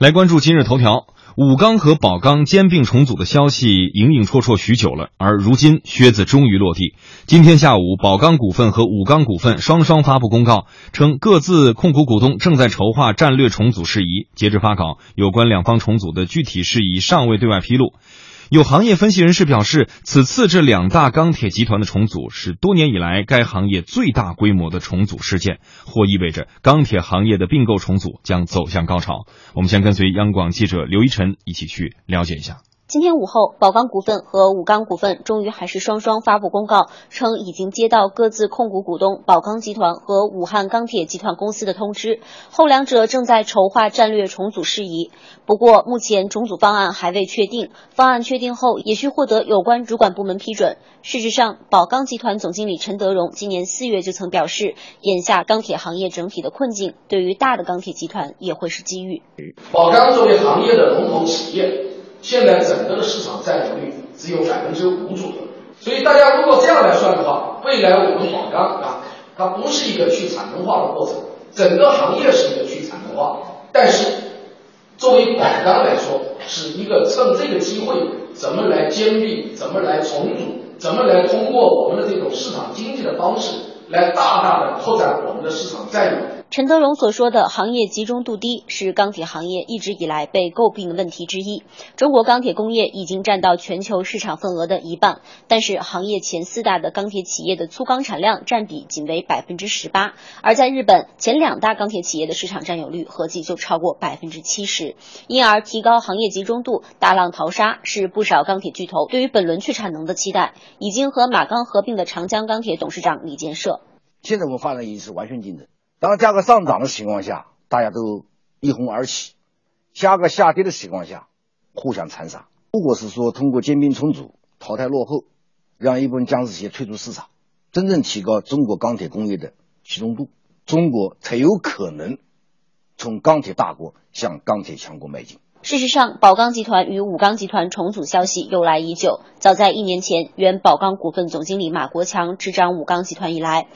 来关注今日头条，武钢和宝钢兼并重组的消息影影绰绰许久了，而如今靴子终于落地。今天下午，宝钢股份和武钢股份双双发布公告，称各自控股股东正在筹划战略重组事宜。截至发稿，有关两方重组的具体事宜尚未对外披露。有行业分析人士表示，此次这两大钢铁集团的重组是多年以来该行业最大规模的重组事件，或意味着钢铁行业的并购重组将走向高潮。我们先跟随央广记者刘一晨一起去了解一下。今天午后，宝钢股份和武钢股份终于还是双双发布公告，称已经接到各自控股股东宝钢集团和武汉钢铁集团公司的通知，后两者正在筹划战略重组事宜。不过，目前重组方案还未确定，方案确定后也需获得有关主管部门批准。事实上，宝钢集团总经理陈德荣今年四月就曾表示，眼下钢铁行业整体的困境，对于大的钢铁集团也会是机遇。宝钢作为行业的龙头企业。现在整个的市场占有率只有百分之五左右，所以大家如果这样来算的话，未来我们宝钢啊，它不是一个去产能化的过程，整个行业是一个去产能化，但是作为宝钢来说，是一个趁这个机会怎么来兼并，怎么来重组，怎么来通过我们的这种市场经济的方式，来大大的拓展我们的市场占有。陈德荣所说的行业集中度低是钢铁行业一直以来被诟病的问题之一。中国钢铁工业已经占到全球市场份额的一半，但是行业前四大的钢铁企业的粗钢产量占比仅为百分之十八，而在日本前两大钢铁企业的市场占有率合计就超过百分之七十。因而，提高行业集中度，大浪淘沙是不少钢铁巨头对于本轮去产能的期待。已经和马钢合并的长江钢铁董事长李建设，现在我们发展已经是完全竞争。当价格上涨的情况下，大家都一哄而起；价格下跌的情况下，互相残杀。如果是说通过兼并重组淘汰落后，让一部分僵尸企业退出市场，真正提高中国钢铁工业的集中度，中国才有可能从钢铁大国向钢铁强国迈进。事实上，宝钢集团与武钢集团重组消息由来已久，早在一年前，原宝钢股份总经理马国强执掌武钢集团以来。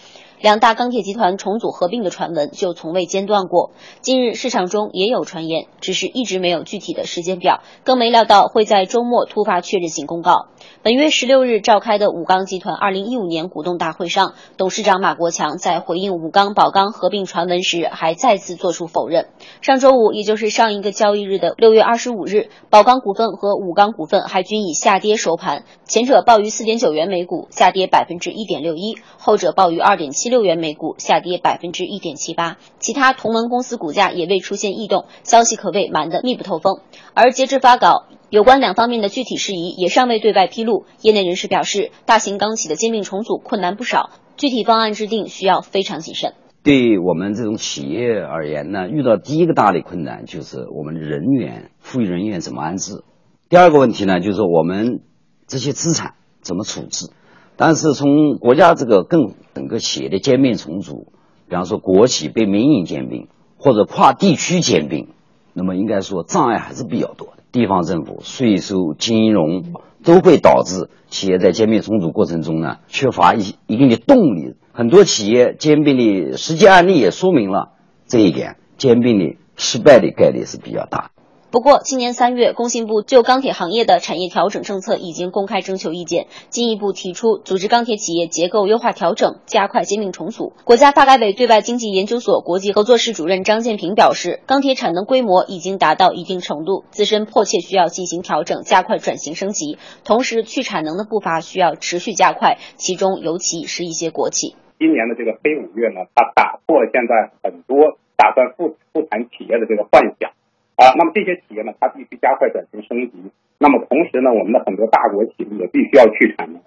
两大钢铁集团重组合并的传闻就从未间断过。近日市场中也有传言，只是一直没有具体的时间表，更没料到会在周末突发确认性公告。本月十六日召开的武钢集团二零一五年股东大会上，董事长马国强在回应武钢宝钢合并传闻时，还再次作出否认。上周五，也就是上一个交易日的六月二十五日，宝钢股份和武钢股份还均以下跌收盘，前者报于四点九元每股，下跌百分之一点六一；后者报于二点七六六元每股，下跌百分之一点七八。其他同门公司股价也未出现异动，消息可谓瞒得密不透风。而截至发稿。有关两方面的具体事宜也尚未对外披露。业内人士表示，大型钢企的兼并重组困难不少，具体方案制定需要非常谨慎。对我们这种企业而言呢，遇到第一个大的困难就是我们人员、富裕人员怎么安置；第二个问题呢，就是我们这些资产怎么处置。但是从国家这个更整个企业的兼并重组，比方说国企被民营兼并或者跨地区兼并，那么应该说障碍还是比较多的。地方政府、税收、金融都会导致企业在兼并重组过程中呢缺乏一一定的动力。很多企业兼并的实际案例也说明了这一点，兼并的失败的概率是比较大。不过，今年三月，工信部就钢铁行业的产业调整政策已经公开征求意见，进一步提出组织钢铁企业结构优化调整，加快兼并重组。国家发改委对外经济研究所国际合作室主任张建平表示，钢铁产能规模已经达到一定程度，自身迫切需要进行调整，加快转型升级。同时，去产能的步伐需要持续加快，其中尤其是一些国企。今年的这个非五月呢，它打破了现在很多打算复复产企业的这个幻想。啊，那么这些企业呢，它必须加快转型升级。那么同时呢，我们的很多大国企业也必须要去产能。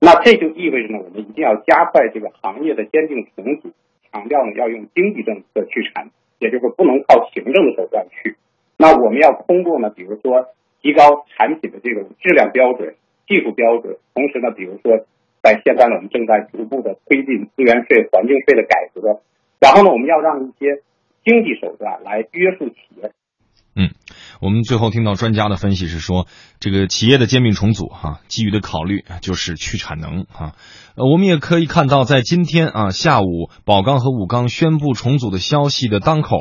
那这就意味着呢，我们一定要加快这个行业的兼并重组，强调呢要用经济政策去产，也就是不能靠行政的手段去。那我们要通过呢，比如说提高产品的这种质量标准、技术标准，同时呢，比如说在现在呢，我们正在逐步的推进资源税、环境税的改革。然后呢，我们要让一些经济手段来约束企业。我们最后听到专家的分析是说，这个企业的兼并重组哈，基于的考虑就是去产能哈。呃，我们也可以看到，在今天啊下午，宝钢和武钢宣布重组的消息的当口，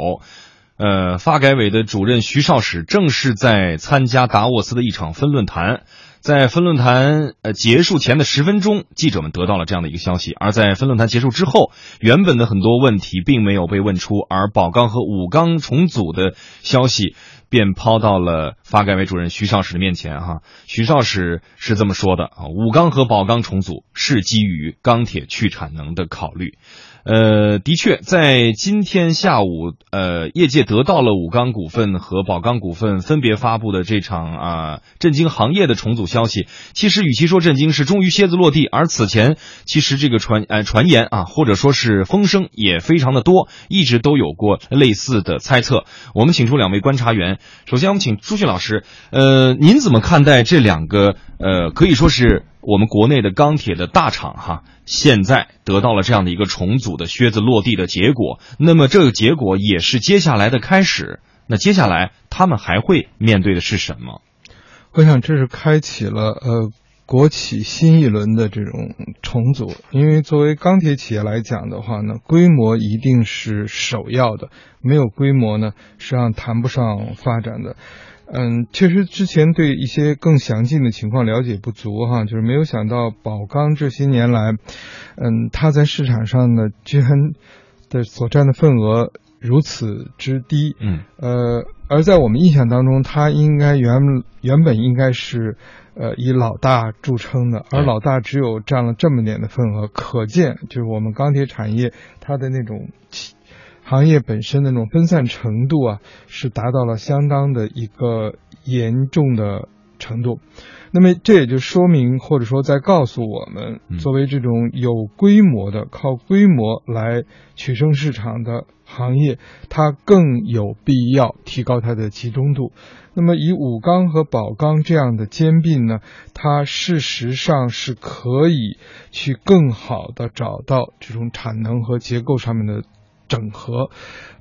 呃，发改委的主任徐绍史正是在参加达沃斯的一场分论坛。在分论坛呃结束前的十分钟，记者们得到了这样的一个消息。而在分论坛结束之后，原本的很多问题并没有被问出，而宝钢和武钢重组的消息便抛到了发改委主任徐绍史的面前。哈，徐绍史是这么说的啊：武钢和宝钢重组是基于钢铁去产能的考虑。呃，的确，在今天下午，呃，业界得到了武钢股份和宝钢股份分别发布的这场啊震惊行业的重组消息。其实，与其说震惊，是终于蝎子落地。而此前，其实这个传呃传言啊，或者说是风声也非常的多，一直都有过类似的猜测。我们请出两位观察员，首先我们请朱迅老师，呃，您怎么看待这两个呃可以说是？我们国内的钢铁的大厂哈，现在得到了这样的一个重组的靴子落地的结果，那么这个结果也是接下来的开始。那接下来他们还会面对的是什么？我想这是开启了呃国企新一轮的这种重组，因为作为钢铁企业来讲的话呢，规模一定是首要的，没有规模呢，实际上谈不上发展的。嗯，确实之前对一些更详尽的情况了解不足哈，就是没有想到宝钢这些年来，嗯，它在市场上呢居然的所占的份额如此之低，嗯，呃，而在我们印象当中，它应该原原本应该是呃以老大著称的，而老大只有占了这么点的份额，可见就是我们钢铁产业它的那种。行业本身的那种分散程度啊，是达到了相当的一个严重的程度。那么这也就说明，或者说在告诉我们，作为这种有规模的、靠规模来取胜市场的行业，它更有必要提高它的集中度。那么以武钢和宝钢这样的兼并呢，它事实上是可以去更好的找到这种产能和结构上面的。整合，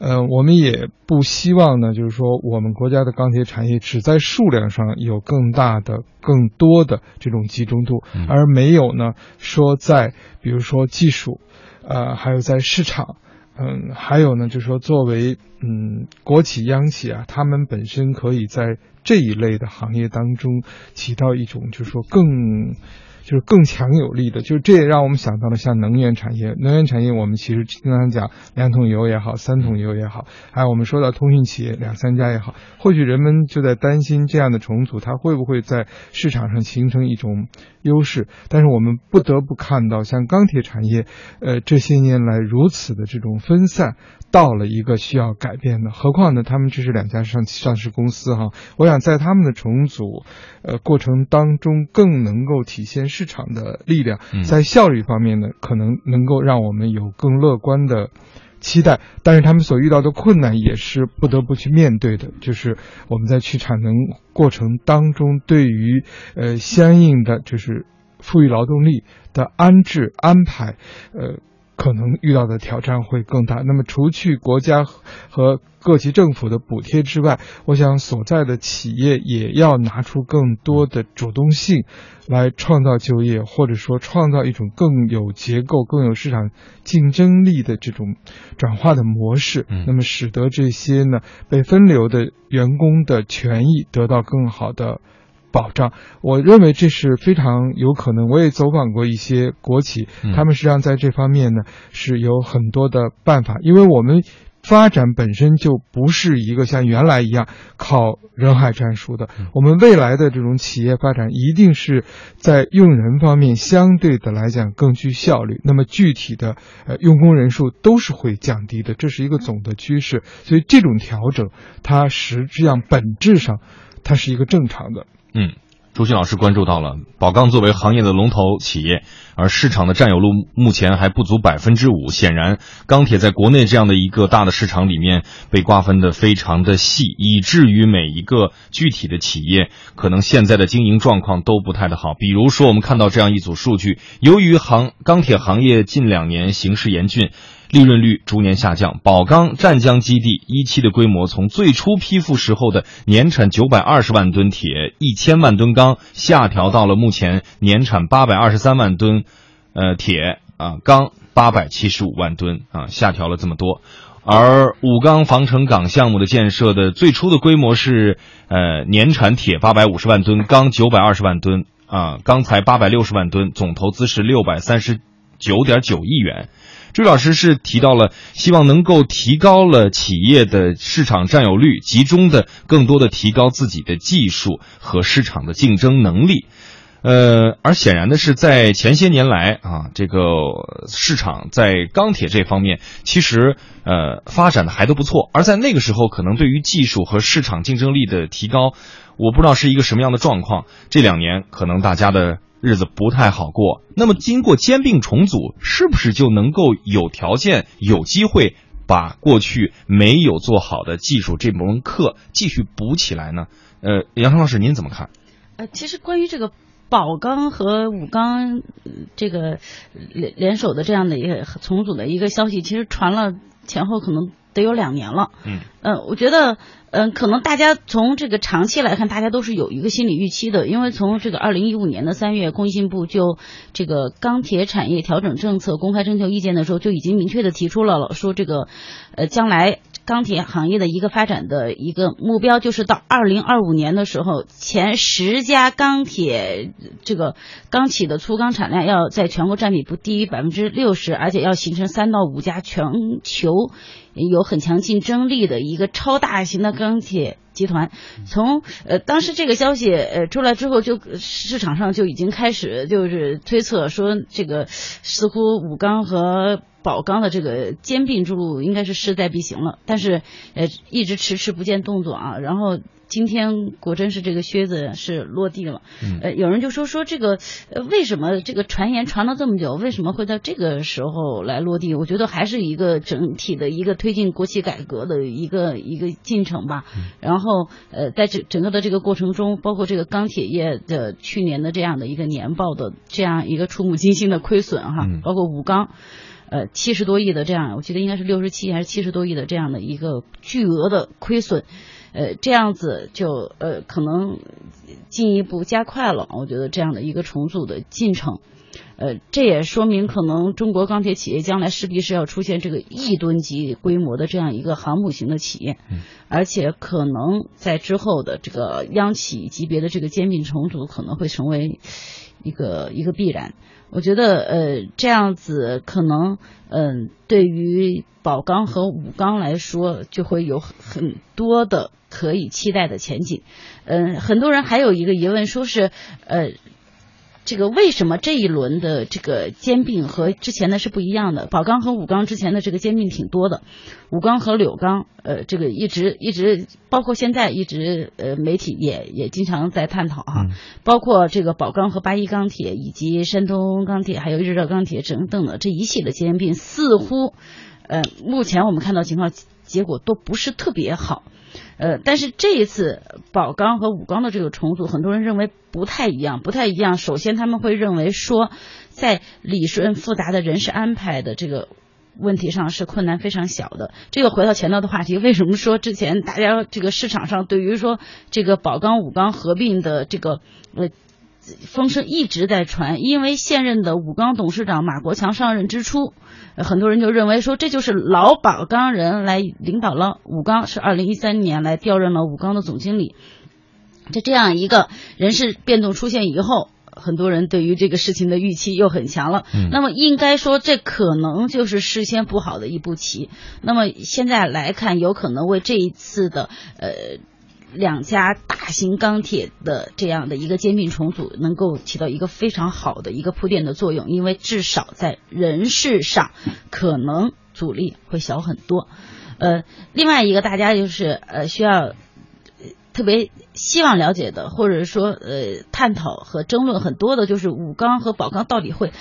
呃，我们也不希望呢，就是说我们国家的钢铁产业只在数量上有更大的、更多的这种集中度，而没有呢说在比如说技术，呃，还有在市场，嗯，还有呢就是说作为嗯国企央企啊，他们本身可以在这一类的行业当中起到一种就是说更。就是更强有力的，就是这也让我们想到了像能源产业。能源产业我们其实经常讲两桶油也好，三桶油也好，还有我们说到通讯企业两三家也好，或许人们就在担心这样的重组它会不会在市场上形成一种优势。但是我们不得不看到，像钢铁产业，呃，这些年来如此的这种分散，到了一个需要改变的。何况呢，他们这是两家上上市公司哈，我想在他们的重组，呃，过程当中更能够体现。市场的力量在效率方面呢，可能能够让我们有更乐观的期待，但是他们所遇到的困难也是不得不去面对的，就是我们在去产能过程当中，对于呃相应的就是富裕劳动力的安置安排，呃。可能遇到的挑战会更大。那么，除去国家和各级政府的补贴之外，我想所在的企业也要拿出更多的主动性，来创造就业，或者说创造一种更有结构、更有市场竞争力的这种转化的模式。那么，使得这些呢被分流的员工的权益得到更好的。保障，我认为这是非常有可能。我也走访过一些国企，他们实际上在这方面呢是有很多的办法。因为我们发展本身就不是一个像原来一样靠人海战术的，我们未来的这种企业发展一定是在用人方面相对的来讲更具效率。那么具体的呃用工人数都是会降低的，这是一个总的趋势。所以这种调整，它实际上本质上它是一个正常的。嗯，朱迅老师关注到了宝钢作为行业的龙头企业，而市场的占有率目前还不足百分之五。显然，钢铁在国内这样的一个大的市场里面被瓜分的非常的细，以至于每一个具体的企业可能现在的经营状况都不太的好。比如说，我们看到这样一组数据：由于行钢铁行业近两年形势严峻。利润率逐年下降，宝钢湛江基地一期的规模从最初批复时候的年产九百二十万吨铁、一千万吨钢，下调到了目前年产八百二十三万吨，呃铁啊钢八百七十五万吨啊，下调了这么多。而武钢防城港项目的建设的最初的规模是，呃，年产铁八百五十万吨，钢九百二十万吨，啊，钢材八百六十万吨，总投资是六百三十九点九亿元。朱老师是提到了，希望能够提高了企业的市场占有率，集中的更多的提高自己的技术和市场的竞争能力。呃，而显然的是，在前些年来啊，这个市场在钢铁这方面其实呃发展的还都不错。而在那个时候，可能对于技术和市场竞争力的提高，我不知道是一个什么样的状况。这两年可能大家的日子不太好过。那么经过兼并重组，是不是就能够有条件、有机会把过去没有做好的技术这门课继续补起来呢？呃，杨成老师，您怎么看？呃，其实关于这个。宝钢和武钢这个联联手的这样的一个重组的一个消息，其实传了前后可能得有两年了。嗯，呃，我觉得，嗯，可能大家从这个长期来看，大家都是有一个心理预期的，因为从这个二零一五年的三月，工信部就这个钢铁产业调整政策公开征求意见的时候，就已经明确的提出了说这个，呃，将来。钢铁行业的一个发展的一个目标，就是到二零二五年的时候，前十家钢铁这个钢企的粗钢产量要在全国占比不低于百分之六十，而且要形成三到五家全球有很强竞争力的一一个超大型的钢铁集团。从呃当时这个消息呃出来之后，就市场上就已经开始就是推测说，这个似乎武钢和宝钢的这个兼并之路应该是势在必行了，但是呃一直迟迟不见动作啊。然后今天果真是这个靴子是落地了，呃有人就说说这个呃为什么这个传言传了这么久，为什么会在这个时候来落地？我觉得还是一个整体的一个推进国企改革的一个一个进程吧。然后呃在整整个的这个过程中，包括这个钢铁业的去年的这样的一个年报的这样一个触目惊心的亏损哈，包括武钢。呃，七十多亿的这样，我记得应该是六十七还是七十多亿的这样的一个巨额的亏损，呃，这样子就呃可能进一步加快了，我觉得这样的一个重组的进程，呃，这也说明可能中国钢铁企业将来势必是要出现这个亿吨级规模的这样一个航母型的企业，而且可能在之后的这个央企级别的这个兼并重组可能会成为一个一个必然。我觉得，呃，这样子可能，嗯，对于宝钢和武钢来说，就会有很多的可以期待的前景。嗯，很多人还有一个疑问，说是，呃。这个为什么这一轮的这个兼并和之前的是不一样的？宝钢和武钢之前的这个兼并挺多的，武钢和柳钢，呃，这个一直一直包括现在一直呃媒体也也经常在探讨哈，包括这个宝钢和八一钢铁以及山东钢铁还有日照钢铁等等的这一系列兼并，似乎呃目前我们看到情况结果都不是特别好。呃，但是这一次宝钢和武钢的这个重组，很多人认为不太一样，不太一样。首先，他们会认为说，在理顺复杂的人事安排的这个问题上是困难非常小的。这个回到前头的话题，为什么说之前大家这个市场上对于说这个宝钢武钢合并的这个呃风声一直在传？因为现任的武钢董事长马国强上任之初。很多人就认为说，这就是老宝钢人来领导了武钢，是二零一三年来调任了武钢的总经理。在这样一个人事变动出现以后，很多人对于这个事情的预期又很强了。那么应该说，这可能就是事先布好的一步棋。那么现在来看，有可能为这一次的呃。两家大型钢铁的这样的一个兼并重组，能够起到一个非常好的一个铺垫的作用，因为至少在人事上可能阻力会小很多。呃，另外一个大家就是呃需要特别希望了解的，或者说呃探讨和争论很多的，就是武钢和宝钢到底会。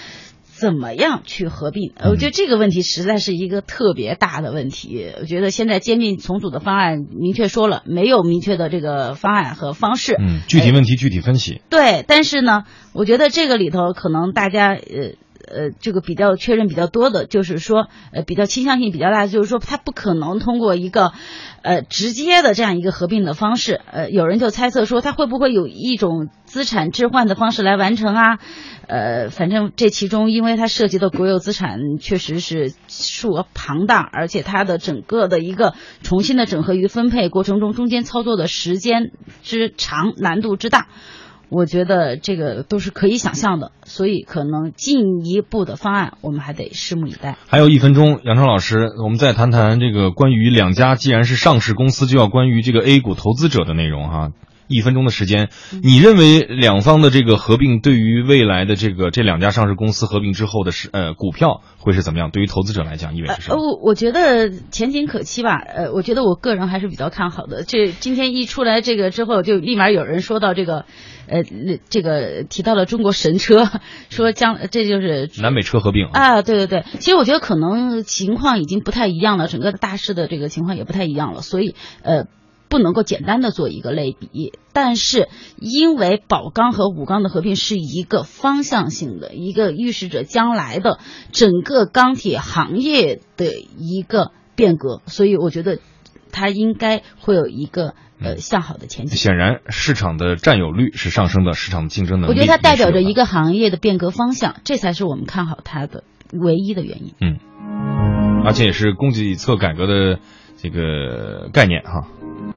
怎么样去合并？我觉得这个问题实在是一个特别大的问题。我觉得现在兼并重组的方案明确说了，没有明确的这个方案和方式。嗯，具体问题具体分析。对，但是呢，我觉得这个里头可能大家呃呃，这个比较确认比较多的，就是说，呃，比较倾向性比较大，就是说，它不可能通过一个，呃，直接的这样一个合并的方式。呃，有人就猜测说，它会不会有一种资产置换的方式来完成啊？呃，反正这其中，因为它涉及的国有资产确实是数额庞大，而且它的整个的一个重新的整合与分配过程中，中间操作的时间之长、难度之大。我觉得这个都是可以想象的，所以可能进一步的方案我们还得拭目以待。还有一分钟，杨超老师，我们再谈谈这个关于两家既然是上市公司，就要关于这个 A 股投资者的内容哈。一分钟的时间，你认为两方的这个合并对于未来的这个这两家上市公司合并之后的是呃股票会是怎么样？对于投资者来讲意味着什么？呃，我觉得前景可期吧。呃，我觉得我个人还是比较看好的。这今天一出来这个之后，就立马有人说到这个，呃，这个提到了中国神车，说将这就是南北车合并啊。对对对，其实我觉得可能情况已经不太一样了，整个大势的这个情况也不太一样了，所以呃。不能够简单的做一个类比，但是因为宝钢和武钢的合并是一个方向性的，一个预示着将来的整个钢铁行业的一个变革，所以我觉得它应该会有一个呃向好的前景。显然，市场的占有率是上升的，市场的竞争能力。我觉得它代表着一个行业的变革方向，这才是我们看好它的唯一的原因。嗯，而且也是供给侧改革的这个概念哈。